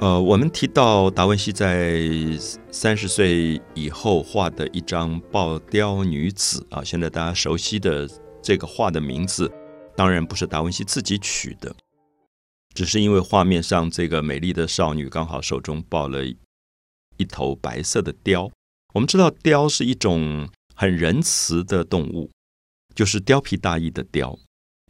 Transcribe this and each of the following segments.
呃，我们提到达文西在三十岁以后画的一张爆雕女子啊，现在大家熟悉的这个画的名字，当然不是达文西自己取的，只是因为画面上这个美丽的少女刚好手中抱了一头白色的貂。我们知道貂是一种很仁慈的动物，就是貂皮大衣的貂。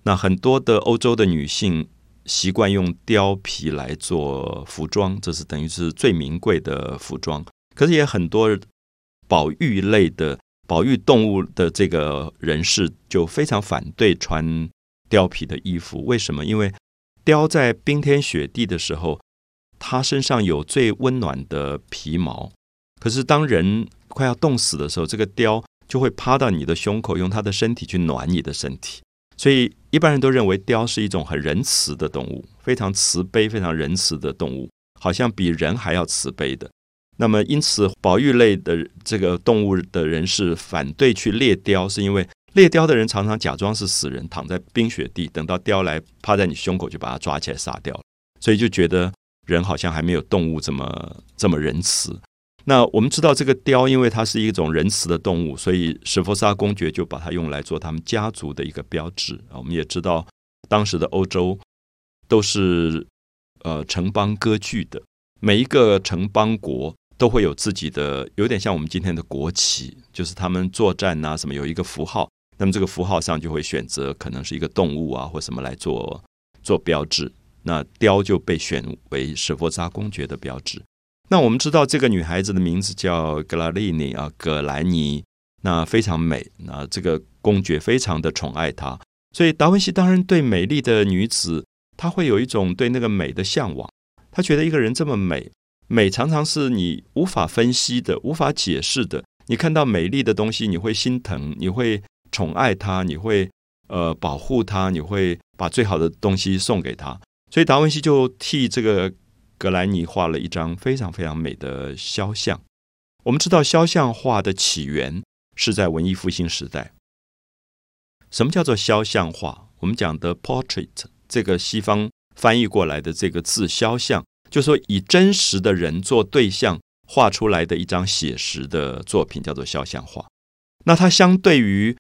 那很多的欧洲的女性。习惯用貂皮来做服装，这是等于是最名贵的服装。可是也很多保育类的保育动物的这个人士就非常反对穿貂皮的衣服。为什么？因为貂在冰天雪地的时候，它身上有最温暖的皮毛。可是当人快要冻死的时候，这个貂就会趴到你的胸口，用它的身体去暖你的身体。所以一般人都认为雕是一种很仁慈的动物，非常慈悲、非常仁慈的动物，好像比人还要慈悲的。那么，因此保育类的这个动物的人士反对去猎雕，是因为猎雕的人常常假装是死人，躺在冰雪地，等到雕来趴在你胸口，就把它抓起来杀掉。所以就觉得人好像还没有动物这么这么仁慈。那我们知道这个雕，因为它是一种仁慈的动物，所以史佛沙公爵就把它用来做他们家族的一个标志啊。我们也知道，当时的欧洲都是呃城邦割据的，每一个城邦国都会有自己的，有点像我们今天的国旗，就是他们作战啊什么有一个符号，那么这个符号上就会选择可能是一个动物啊或什么来做做标志，那雕就被选为史佛扎公爵的标志。那我们知道这个女孩子的名字叫格拉利尼啊，葛兰尼，那非常美。那这个公爵非常的宠爱她，所以达文西当然对美丽的女子，他会有一种对那个美的向往。他觉得一个人这么美，美常常是你无法分析的、无法解释的。你看到美丽的东西，你会心疼，你会宠爱他，你会呃保护他，你会把最好的东西送给他。所以达文西就替这个。格莱尼画了一张非常非常美的肖像。我们知道肖像画的起源是在文艺复兴时代。什么叫做肖像画？我们讲的 portrait，这个西方翻译过来的这个字“肖像”，就是说以真实的人做对象画出来的一张写实的作品，叫做肖像画。那它相对于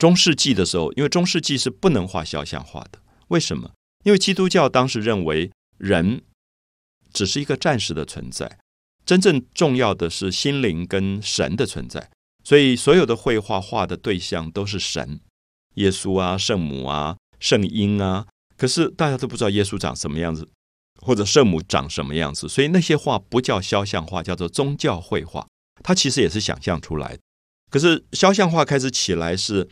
中世纪的时候，因为中世纪是不能画肖像画的。为什么？因为基督教当时认为人。只是一个暂时的存在，真正重要的是心灵跟神的存在。所以，所有的绘画画的对象都是神，耶稣啊、圣母啊、圣婴啊。可是大家都不知道耶稣长什么样子，或者圣母长什么样子。所以那些画不叫肖像画，叫做宗教绘画。它其实也是想象出来的。可是肖像画开始起来，是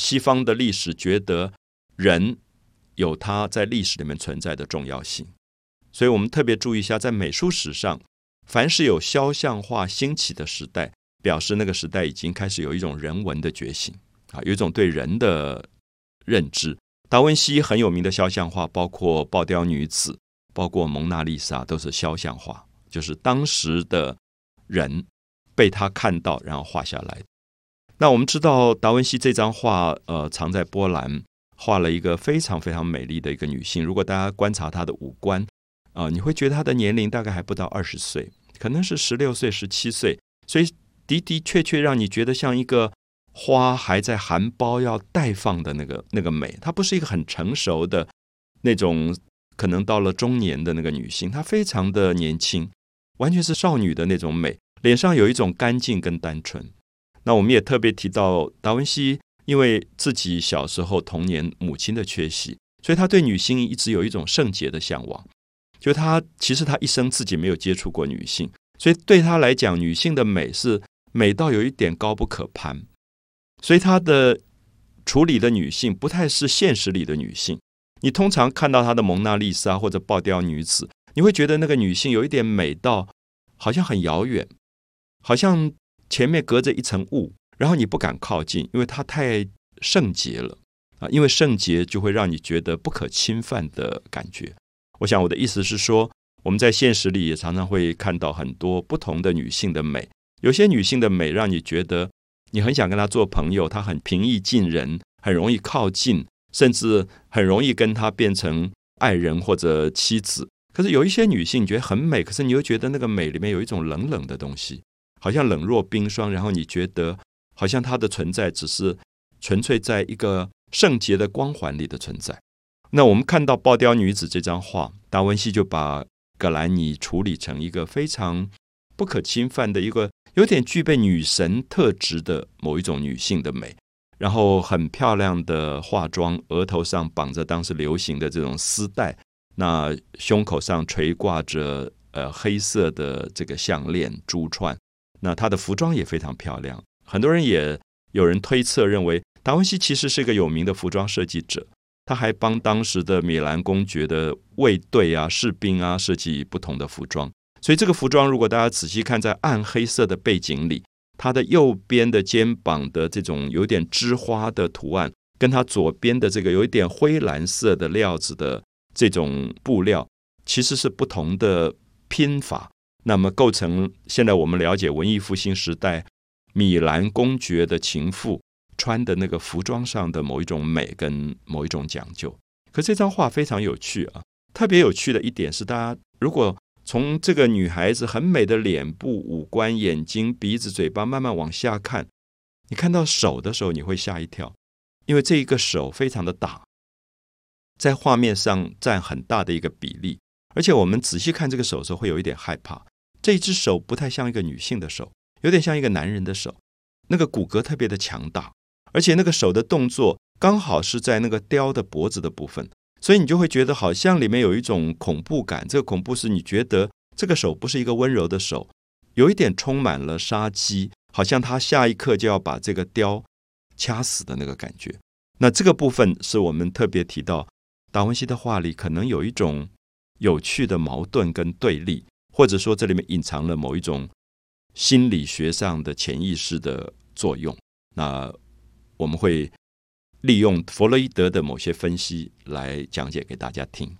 西方的历史觉得人有他在历史里面存在的重要性。所以我们特别注意一下，在美术史上，凡是有肖像画兴起的时代，表示那个时代已经开始有一种人文的觉醒啊，有一种对人的认知。达文西很有名的肖像画，包括爆雕女子，包括蒙娜丽莎，都是肖像画，就是当时的人被他看到，然后画下来。那我们知道，达文西这张画，呃，藏在波兰，画了一个非常非常美丽的一个女性。如果大家观察她的五官，啊，你会觉得她的年龄大概还不到二十岁，可能是十六岁、十七岁，所以的的确确让你觉得像一个花还在含苞要待放的那个那个美。她不是一个很成熟的那种，可能到了中年的那个女性，她非常的年轻，完全是少女的那种美，脸上有一种干净跟单纯。那我们也特别提到达文西，因为自己小时候童年母亲的缺席，所以他对女性一直有一种圣洁的向往。就他其实他一生自己没有接触过女性，所以对他来讲，女性的美是美到有一点高不可攀。所以他的处理的女性不太是现实里的女性。你通常看到他的蒙娜丽莎或者爆雕女子，你会觉得那个女性有一点美到好像很遥远，好像前面隔着一层雾，然后你不敢靠近，因为它太圣洁了啊！因为圣洁就会让你觉得不可侵犯的感觉。我想我的意思是说，我们在现实里也常常会看到很多不同的女性的美，有些女性的美让你觉得你很想跟她做朋友，她很平易近人，很容易靠近，甚至很容易跟她变成爱人或者妻子。可是有一些女性觉得很美，可是你又觉得那个美里面有一种冷冷的东西，好像冷若冰霜，然后你觉得好像她的存在只是纯粹在一个圣洁的光环里的存在。那我们看到《爆雕女子》这张画，达文西就把葛兰尼处理成一个非常不可侵犯的一个有点具备女神特质的某一种女性的美，然后很漂亮的化妆，额头上绑着当时流行的这种丝带，那胸口上垂挂着呃黑色的这个项链珠串，那她的服装也非常漂亮。很多人也有人推测认为，达文西其实是一个有名的服装设计者。他还帮当时的米兰公爵的卫队啊、士兵啊设计不同的服装，所以这个服装如果大家仔细看，在暗黑色的背景里，它的右边的肩膀的这种有点枝花的图案，跟它左边的这个有一点灰蓝色的料子的这种布料，其实是不同的拼法，那么构成现在我们了解文艺复兴时代米兰公爵的情妇。穿的那个服装上的某一种美跟某一种讲究，可这张画非常有趣啊！特别有趣的一点是，大家如果从这个女孩子很美的脸部、五官、眼睛、鼻子、嘴巴慢慢往下看，你看到手的时候，你会吓一跳，因为这一个手非常的大，在画面上占很大的一个比例，而且我们仔细看这个手的时候，会有一点害怕，这一只手不太像一个女性的手，有点像一个男人的手，那个骨骼特别的强大。而且那个手的动作刚好是在那个雕的脖子的部分，所以你就会觉得好像里面有一种恐怖感。这个恐怖是你觉得这个手不是一个温柔的手，有一点充满了杀机，好像他下一刻就要把这个雕掐死的那个感觉。那这个部分是我们特别提到达文西的画里可能有一种有趣的矛盾跟对立，或者说这里面隐藏了某一种心理学上的潜意识的作用。那我们会利用弗洛伊德的某些分析来讲解给大家听。